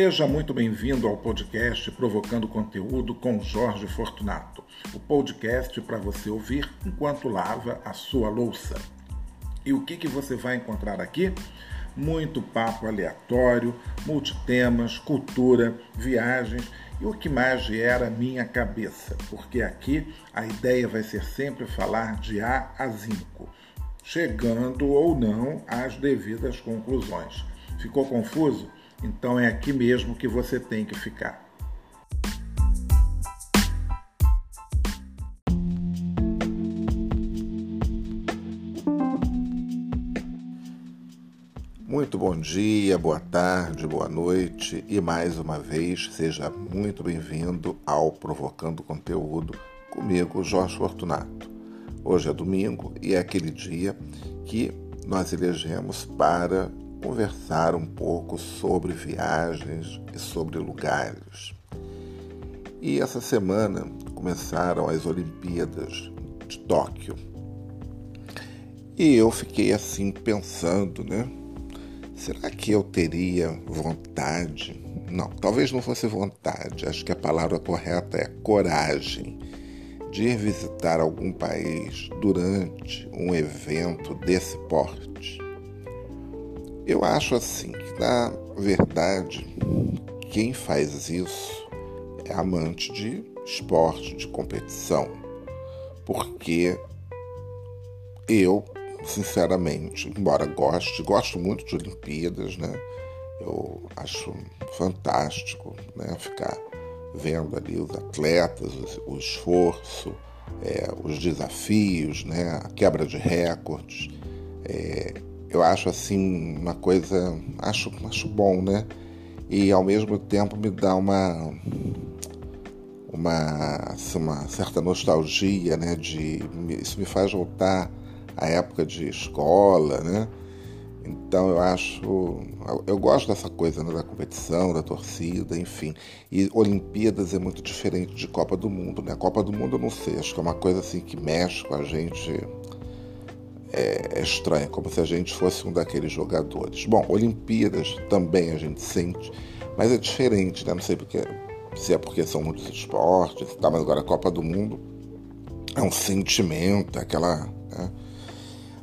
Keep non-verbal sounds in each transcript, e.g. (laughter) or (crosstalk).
Seja muito bem-vindo ao podcast Provocando Conteúdo com Jorge Fortunato, o podcast para você ouvir enquanto lava a sua louça. E o que, que você vai encontrar aqui? Muito papo aleatório, multitemas, cultura, viagens e o que mais gera minha cabeça, porque aqui a ideia vai ser sempre falar de A a Zinco, chegando ou não às devidas conclusões. Ficou confuso? Então é aqui mesmo que você tem que ficar. Muito bom dia, boa tarde, boa noite e mais uma vez seja muito bem-vindo ao Provocando Conteúdo comigo, Jorge Fortunato. Hoje é domingo e é aquele dia que nós elegemos para conversar um pouco sobre viagens e sobre lugares. E essa semana começaram as Olimpíadas de Tóquio. E eu fiquei assim pensando, né? Será que eu teria vontade? Não, talvez não fosse vontade, acho que a palavra correta é coragem de ir visitar algum país durante um evento desse porte. Eu acho assim que, na verdade, quem faz isso é amante de esporte, de competição. Porque eu, sinceramente, embora goste, gosto muito de Olimpíadas, né? Eu acho fantástico né? ficar vendo ali os atletas, o, esforço, é, os desafios, né? a quebra de recordes. É, eu acho assim uma coisa, acho, acho bom, né? E ao mesmo tempo me dá uma uma, assim, uma certa nostalgia, né? De isso me faz voltar à época de escola, né? Então eu acho, eu gosto dessa coisa né, da competição, da torcida, enfim. E Olimpíadas é muito diferente de Copa do Mundo, né? Copa do Mundo eu não sei, acho que é uma coisa assim que mexe com a gente é, é como se a gente fosse um daqueles jogadores. Bom, Olimpíadas também a gente sente, mas é diferente, né? Não sei porque, se é porque são muitos esportes, tá? mas agora a Copa do Mundo é um sentimento, aquela. Né?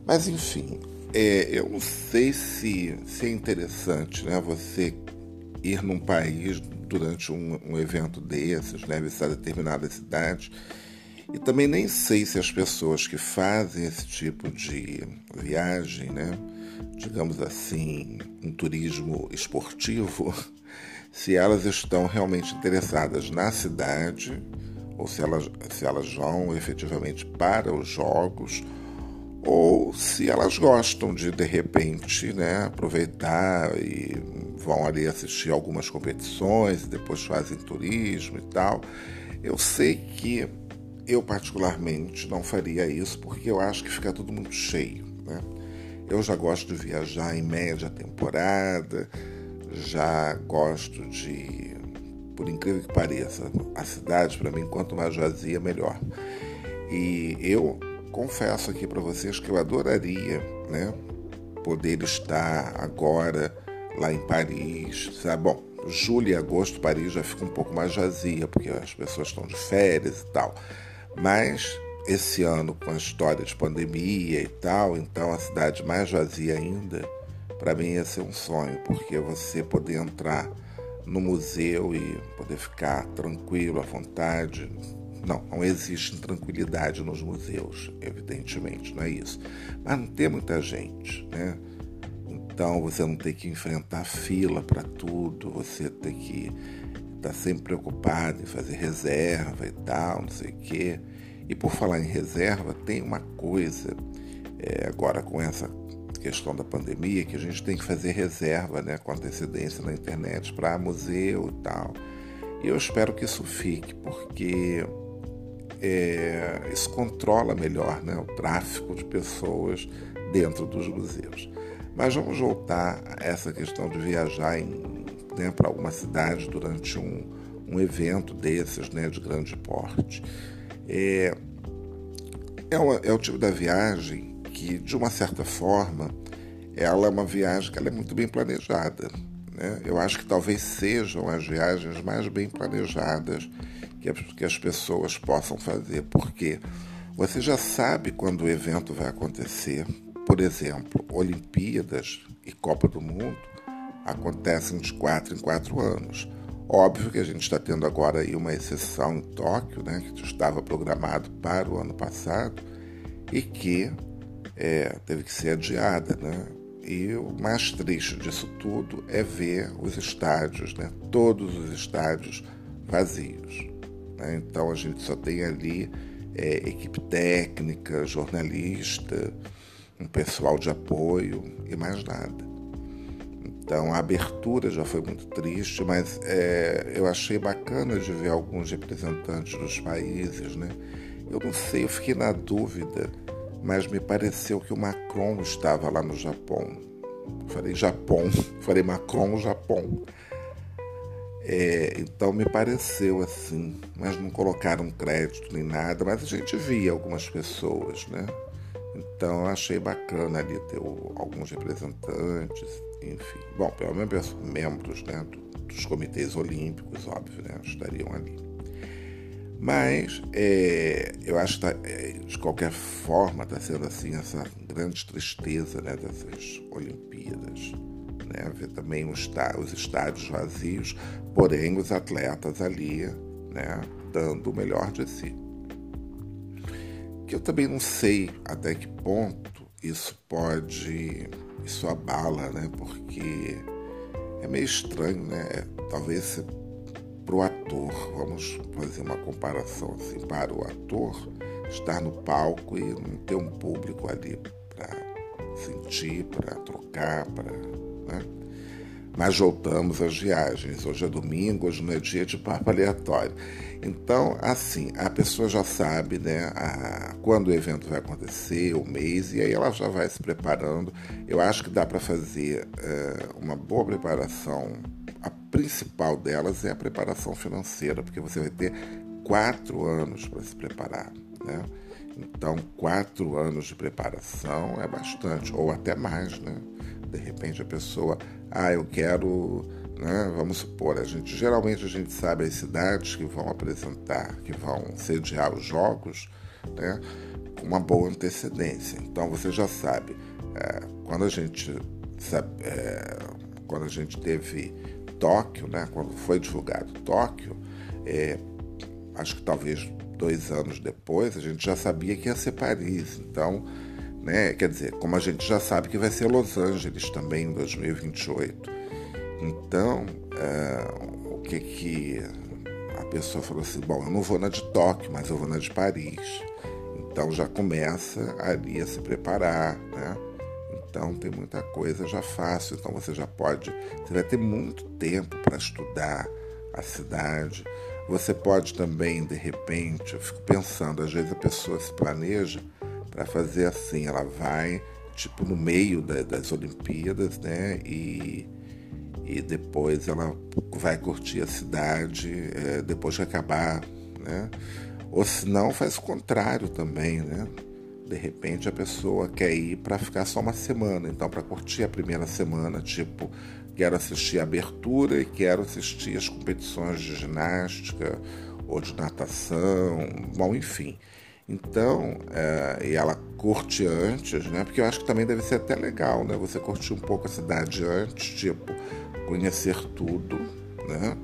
Mas enfim, é, eu não sei se, se é interessante né, você ir num país durante um, um evento desses, né, visitar determinada cidade e também nem sei se as pessoas que fazem esse tipo de viagem, né, digamos assim, um turismo esportivo, (laughs) se elas estão realmente interessadas na cidade ou se elas, se elas vão efetivamente para os jogos ou se elas gostam de de repente né, aproveitar e vão ali assistir algumas competições depois fazem turismo e tal. Eu sei que eu, particularmente, não faria isso porque eu acho que fica tudo muito cheio. Né? Eu já gosto de viajar em média temporada, já gosto de, por incrível que pareça, a cidade, para mim, quanto mais vazia, melhor. E eu confesso aqui para vocês que eu adoraria né, poder estar agora lá em Paris. Sabe? Bom, julho e agosto, Paris já fica um pouco mais vazia, porque as pessoas estão de férias e tal. Mas esse ano, com a história de pandemia e tal, então a cidade mais vazia ainda, para mim ia ser um sonho, porque você poder entrar no museu e poder ficar tranquilo, à vontade. Não, não existe tranquilidade nos museus, evidentemente, não é isso. Mas não tem muita gente, né? Então você não tem que enfrentar fila para tudo, você tem que está sempre preocupado em fazer reserva e tal, não sei o quê. E por falar em reserva, tem uma coisa é, agora com essa questão da pandemia que a gente tem que fazer reserva né, com antecedência na internet para museu e tal. E eu espero que isso fique, porque é, isso controla melhor né, o tráfego de pessoas dentro dos museus. Mas vamos voltar a essa questão de viajar em né, para alguma cidade durante um, um evento desses né, de grande porte. É, é, uma, é o tipo da viagem que, de uma certa forma, ela é uma viagem que ela é muito bem planejada. Né? Eu acho que talvez sejam as viagens mais bem planejadas que, que as pessoas possam fazer, porque você já sabe quando o evento vai acontecer. Por exemplo, Olimpíadas e Copa do Mundo acontecem de quatro em quatro anos. Óbvio que a gente está tendo agora aí uma exceção em Tóquio, né, que estava programado para o ano passado e que é, teve que ser adiada. Né? E o mais triste disso tudo é ver os estádios, né, todos os estádios vazios. Né? Então a gente só tem ali é, equipe técnica, jornalista, um pessoal de apoio e mais nada. Então a abertura já foi muito triste, mas é, eu achei bacana de ver alguns representantes dos países, né? Eu não sei, eu fiquei na dúvida, mas me pareceu que o Macron estava lá no Japão. Falei Japão, (laughs) falei Macron, Japão. É, então me pareceu assim, mas não colocaram crédito nem nada, mas a gente via algumas pessoas, né? Então achei bacana ali ter alguns representantes, enfim. Bom, pelo menos membros né, dos comitês olímpicos, óbvio, né, estariam ali. Mas é, eu acho que tá, é, de qualquer forma está sendo assim essa grande tristeza né, dessas Olimpíadas. Né, ver também os, os estádios vazios, porém os atletas ali né, dando o melhor de si que eu também não sei até que ponto isso pode, isso abala, né? Porque é meio estranho, né? Talvez para o ator, vamos fazer uma comparação assim, para o ator estar no palco e não ter um público ali para sentir, para trocar, para. Né? Mas voltamos às viagens. Hoje é domingo, hoje não é dia de papo aleatório. Então, assim, a pessoa já sabe né, a, quando o evento vai acontecer, o mês, e aí ela já vai se preparando. Eu acho que dá para fazer é, uma boa preparação. A principal delas é a preparação financeira, porque você vai ter quatro anos para se preparar. Né? Então, quatro anos de preparação é bastante, ou até mais, né? De repente a pessoa, ah, eu quero, né? Vamos supor, a gente geralmente a gente sabe as cidades que vão apresentar, que vão sediar os jogos, né? Com uma boa antecedência. Então você já sabe, é, quando a gente sabe, é, quando a gente teve Tóquio, né? Quando foi divulgado Tóquio, é, acho que talvez dois anos depois, a gente já sabia que ia ser Paris. Então, né, quer dizer, como a gente já sabe que vai ser Los Angeles também em 2028. Então, é, o que que a pessoa falou assim, bom, eu não vou na de Tóquio, mas eu vou na de Paris. Então já começa ali a se preparar, né? Então tem muita coisa já fácil, então você já pode, você vai ter muito tempo para estudar a cidade, você pode também, de repente, eu fico pensando, às vezes a pessoa se planeja para fazer assim, ela vai tipo no meio da, das Olimpíadas, né? E, e depois ela vai curtir a cidade é, depois que acabar, né? Ou se não, faz o contrário também, né? De repente a pessoa quer ir para ficar só uma semana, então para curtir a primeira semana, tipo quero assistir a abertura e quero assistir as competições de ginástica ou de natação, bom, enfim. Então, é, e ela curte antes, né? Porque eu acho que também deve ser até legal, né? Você curtir um pouco a cidade antes, tipo, conhecer tudo, né?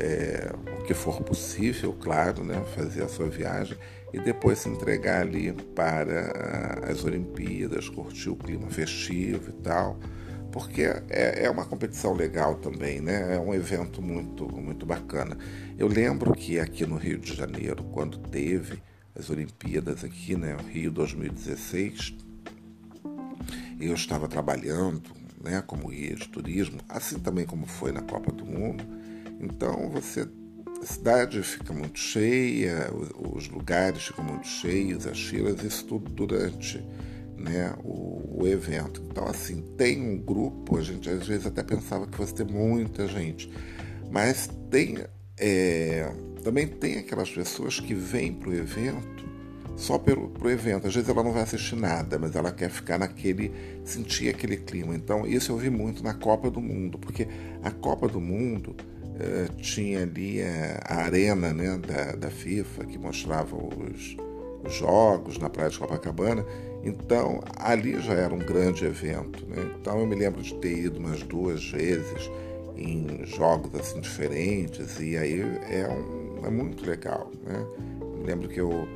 É, o que for possível, claro, né? Fazer a sua viagem e depois se entregar ali para as Olimpíadas, curtir o clima festivo e tal porque é, é uma competição legal também, né? É um evento muito, muito bacana. Eu lembro que aqui no Rio de Janeiro, quando teve as Olimpíadas aqui, né, Rio 2016, eu estava trabalhando, né, como guia de turismo, assim também como foi na Copa do Mundo. Então você a cidade fica muito cheia, os lugares ficam muito cheios, as filas, isso tudo durante né, o, o, evento. Então, assim, tem um grupo, a gente às vezes até pensava que fosse ter muita gente, mas tem é, também tem aquelas pessoas que vêm para o evento só pelo pro evento. Às vezes ela não vai assistir nada, mas ela quer ficar naquele, sentir aquele clima. Então, isso eu vi muito na Copa do Mundo, porque a Copa do Mundo eh, tinha ali a, a arena né, da, da, FIFA que mostrava os, os, jogos na Praia de Copacabana. Então, ali já era um grande evento. Né? Então, eu me lembro de ter ido umas duas vezes em jogos assim diferentes e aí é, um, é muito legal. Né? lembro que eu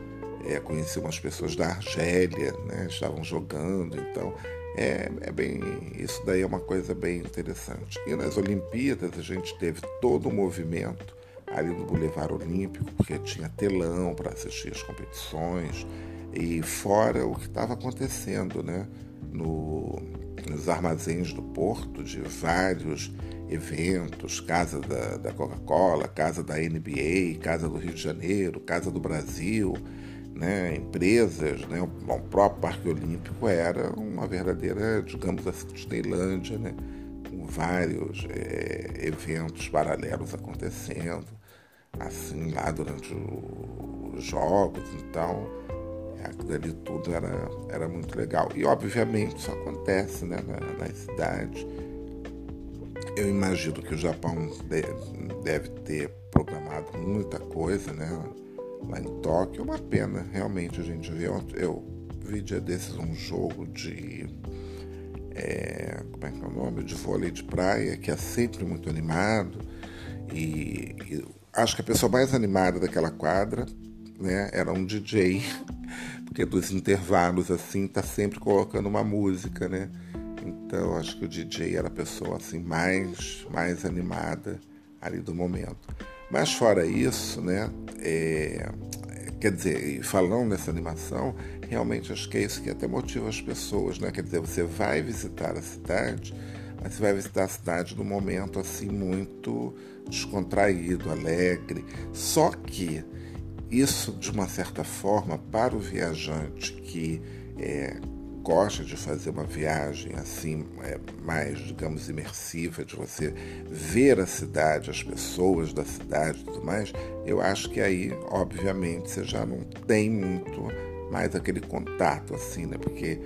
é, conheci umas pessoas da Argélia, né? estavam jogando, então é, é, bem isso daí é uma coisa bem interessante. E nas Olimpíadas a gente teve todo o movimento ali no Boulevard Olímpico, porque tinha telão para assistir as competições e fora o que estava acontecendo, né? No, nos armazéns do porto de vários eventos, casa da, da Coca-Cola, casa da NBA, casa do Rio de Janeiro, casa do Brasil, né, empresas, né, o próprio Parque Olímpico era uma verdadeira, digamos assim, Disneylândia, né, com vários é, eventos paralelos acontecendo, assim, lá durante os jogos, então aquilo ali tudo era, era muito legal. E obviamente isso acontece né, na, nas cidades. Eu imagino que o Japão deve ter programado muita coisa, né? lá em Tóquio. É uma pena, realmente, a gente vê. Eu vi dia desses um jogo de. É, como é que é o nome? De vôlei de praia, que é sempre muito animado. E, e acho que a pessoa mais animada daquela quadra né, era um DJ, (laughs) porque dos intervalos assim tá sempre colocando uma música, né? Então acho que o DJ era a pessoa assim mais mais animada ali do momento. Mas fora isso, né, é, quer dizer, falando nessa animação, realmente acho que é isso que até motiva as pessoas, né? Quer dizer, você vai visitar a cidade, mas você vai visitar a cidade num momento assim muito descontraído, alegre. Só que isso, de uma certa forma, para o viajante que é, gosta de fazer uma viagem assim, é, mais, digamos, imersiva, de você ver a cidade, as pessoas da cidade e tudo mais, eu acho que aí, obviamente, você já não tem muito mais aquele contato assim, né? Porque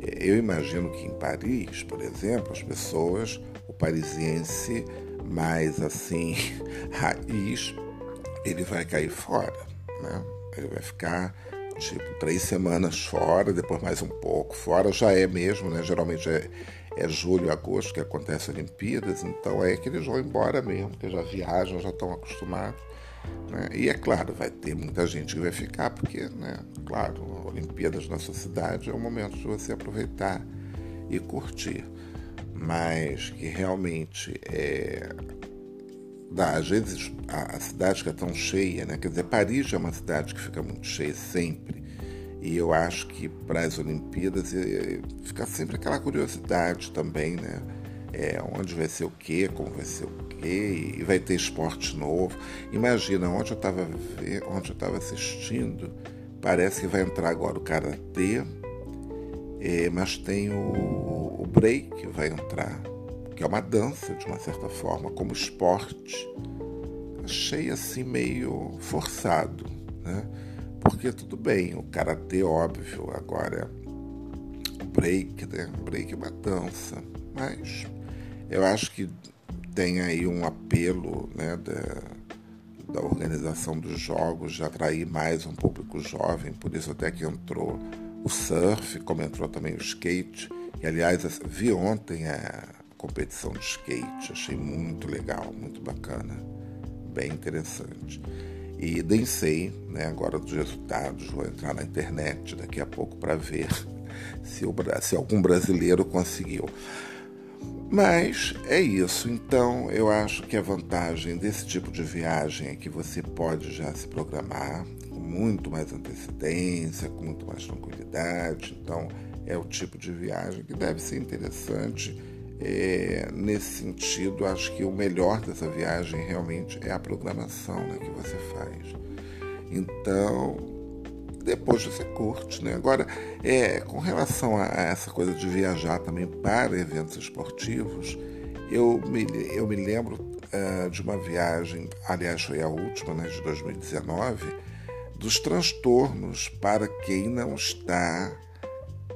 é, eu imagino que em Paris, por exemplo, as pessoas, o parisiense mais assim, (laughs) raiz, ele vai cair fora, né? Ele vai ficar tipo três semanas fora, depois mais um pouco fora, já é mesmo, né? Geralmente é, é julho, agosto que acontece as Olimpíadas, então é que eles vão embora mesmo, porque já viajam, já estão acostumados. Né? E é claro, vai ter muita gente que vai ficar, porque, né, claro, Olimpíadas na sua cidade é o momento de você aproveitar e curtir. Mas que realmente é, às vezes a, a, cidade que é tão cheia, né? Quer dizer, Paris é uma cidade que fica muito cheia sempre. E eu acho que para as Olimpíadas fica sempre aquela curiosidade também, né? É, onde vai ser o quê, como vai ser o quê, e vai ter esporte novo. Imagina, onde eu estava onde eu estava assistindo, parece que vai entrar agora o karatê, é, mas tem o, o break vai entrar que é uma dança de uma certa forma, como esporte, achei assim meio forçado, né? Porque tudo bem, o karatê óbvio, agora o break, né? O break é uma dança, mas eu acho que tem aí um apelo, né, da, da organização dos jogos de atrair mais um público jovem, por isso até que entrou o surf, como entrou também o skate, e aliás vi ontem a competição de skate. Achei muito legal, muito bacana, bem interessante. E dancei, né, agora dos resultados, vou entrar na internet daqui a pouco para ver (laughs) se, o, se algum brasileiro conseguiu. Mas é isso. Então, eu acho que a vantagem desse tipo de viagem é que você pode já se programar com muito mais antecedência, com muito mais tranquilidade. Então, é o tipo de viagem que deve ser interessante é, nesse sentido, acho que o melhor dessa viagem realmente é a programação né, que você faz. Então, depois você curte, né? Agora, é, com relação a, a essa coisa de viajar também para eventos esportivos, eu me, eu me lembro uh, de uma viagem, aliás, foi a última, né, de 2019, dos transtornos para quem não está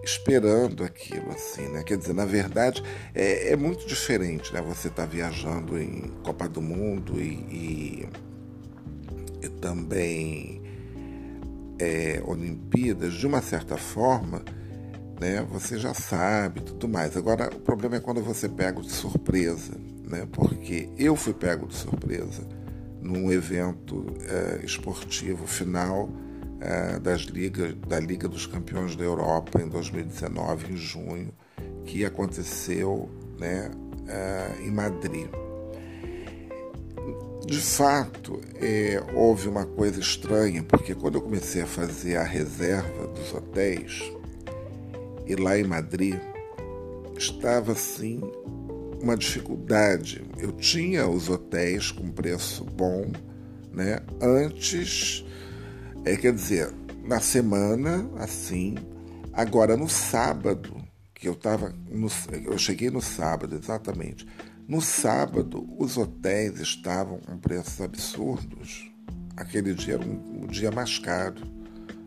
esperando aquilo, assim, né? Quer dizer, na verdade, é, é muito diferente, né? Você está viajando em Copa do Mundo e, e, e também é, Olimpíadas, de uma certa forma, né? Você já sabe tudo mais. Agora, o problema é quando você pega de surpresa, né? Porque eu fui pego de surpresa num evento é, esportivo final é, das ligas, da Liga dos Campeões da Europa em 2019, em junho, que aconteceu né, é, em Madrid. De fato, é, houve uma coisa estranha, porque quando eu comecei a fazer a reserva dos hotéis, e lá em Madrid, estava assim uma dificuldade. Eu tinha os hotéis com preço bom, né? Antes é, quer dizer, na semana, assim, agora no sábado, que eu estava. Eu cheguei no sábado, exatamente. No sábado, os hotéis estavam com preços absurdos. Aquele dia era um, um dia mais caro,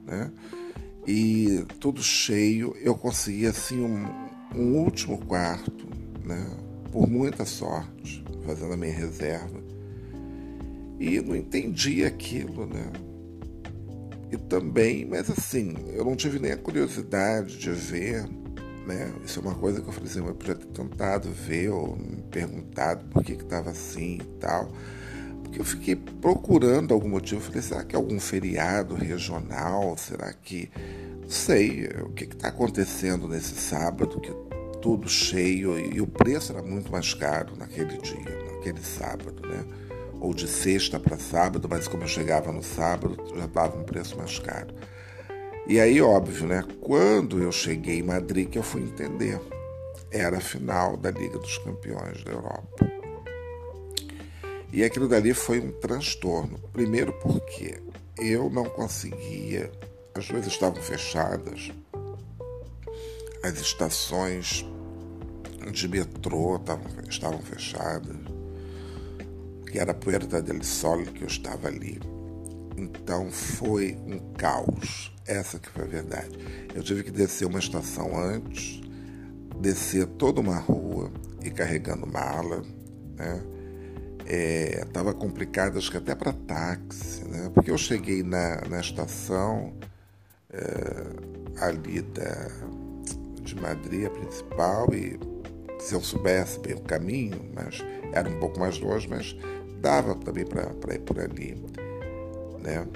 né? E tudo cheio, eu consegui assim um, um último quarto, né? Por muita sorte, fazendo a minha reserva. E não entendi aquilo, né? E também, mas assim, eu não tive nem a curiosidade de ver, né? Isso é uma coisa que eu falei assim, eu podia ter tentado ver ou me perguntado por que estava assim e tal. Porque eu fiquei procurando algum motivo. Falei, será que é algum feriado regional? Será que. Não sei o que está acontecendo nesse sábado, que tudo cheio e o preço era muito mais caro naquele dia, naquele sábado, né? Ou de sexta para sábado, mas como eu chegava no sábado, já estava um preço mais caro. E aí, óbvio, né? Quando eu cheguei em Madrid, que eu fui entender. Era a final da Liga dos Campeões da Europa. E aquilo dali foi um transtorno. Primeiro porque eu não conseguia, as coisas estavam fechadas, as estações de metrô estavam fechadas que era a Puerta del Sol, que eu estava ali. Então foi um caos, essa que foi a verdade. Eu tive que descer uma estação antes, descer toda uma rua e carregando mala, né? É, complicado, acho que até para táxi, né? Porque eu cheguei na, na estação é, ali da, de Madrid, a principal, e se eu soubesse bem o caminho, mas era um pouco mais longe, mas dava também para ir por ali, né?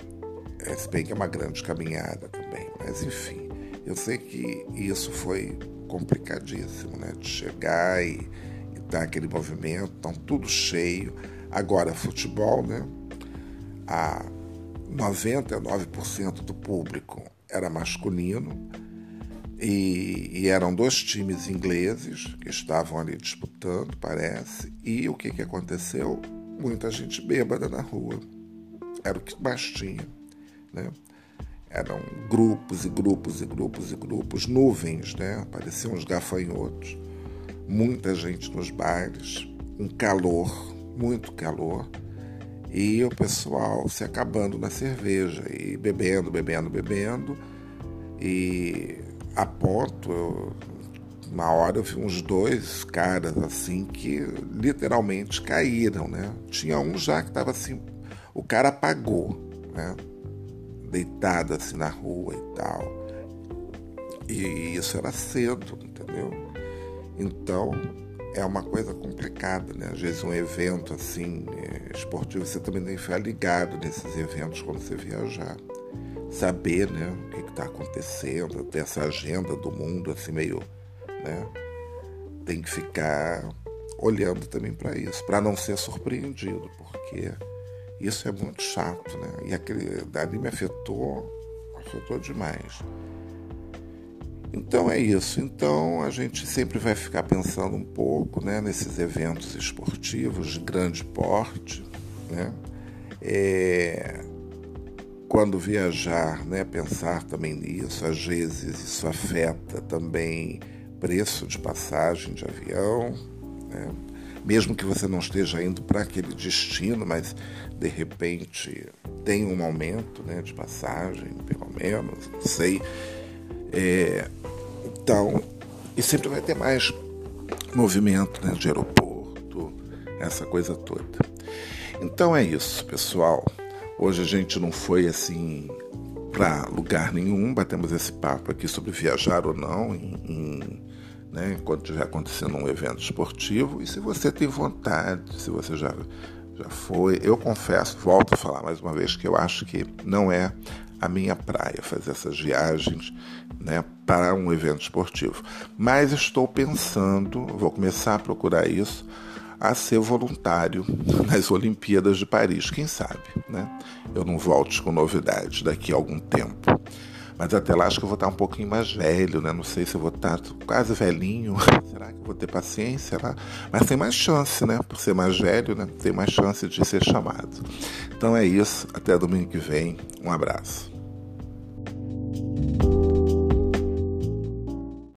É, se bem que é uma grande caminhada também, mas enfim, eu sei que isso foi complicadíssimo, né? De chegar e, e dar aquele movimento, então tudo cheio. Agora, futebol, né? A 99% do público era masculino e, e, eram dois times ingleses que estavam ali disputando, parece. E o que, que aconteceu? Muita gente bêbada na rua. Era o que mais tinha. Né? Eram grupos e grupos e grupos e grupos, nuvens, né? Pareciam uns gafanhotos. Muita gente nos bares, um calor, muito calor. E o pessoal se acabando na cerveja e bebendo, bebendo, bebendo. E a ponto, eu uma hora eu vi uns dois caras assim que literalmente caíram, né? Tinha um já que estava assim, o cara apagou, né? Deitado assim na rua e tal. E isso era cedo, entendeu? Então é uma coisa complicada, né? Às vezes um evento assim é, esportivo, você também tem que ficar ligado nesses eventos quando você viajar. Saber, né, o que está acontecendo, ter essa agenda do mundo assim meio né? Tem que ficar olhando também para isso, para não ser surpreendido, porque isso é muito chato, né? E aquele dali me afetou, afetou demais. Então é isso. Então a gente sempre vai ficar pensando um pouco, né, nesses eventos esportivos de grande porte, né? É, quando viajar, né, pensar também nisso. Às vezes isso afeta também preço de passagem de avião, né? mesmo que você não esteja indo para aquele destino, mas de repente tem um aumento né, de passagem, pelo menos, não sei. É, então, e sempre vai ter mais movimento né, de aeroporto, essa coisa toda. Então é isso, pessoal. Hoje a gente não foi assim para lugar nenhum, batemos esse papo aqui sobre viajar ou não em, em né, quando estiver acontecendo um evento esportivo. E se você tem vontade, se você já, já foi, eu confesso, volto a falar mais uma vez que eu acho que não é a minha praia fazer essas viagens né, para um evento esportivo. Mas estou pensando, vou começar a procurar isso, a ser voluntário nas Olimpíadas de Paris, quem sabe, né? Eu não volte com novidades daqui a algum tempo. Mas até lá acho que eu vou estar um pouquinho mais velho, né? Não sei se eu vou estar quase velhinho. (laughs) Será que eu vou ter paciência lá? Mas tem mais chance, né? Por ser mais velho, né? Tem mais chance de ser chamado. Então é isso. Até domingo que vem. Um abraço.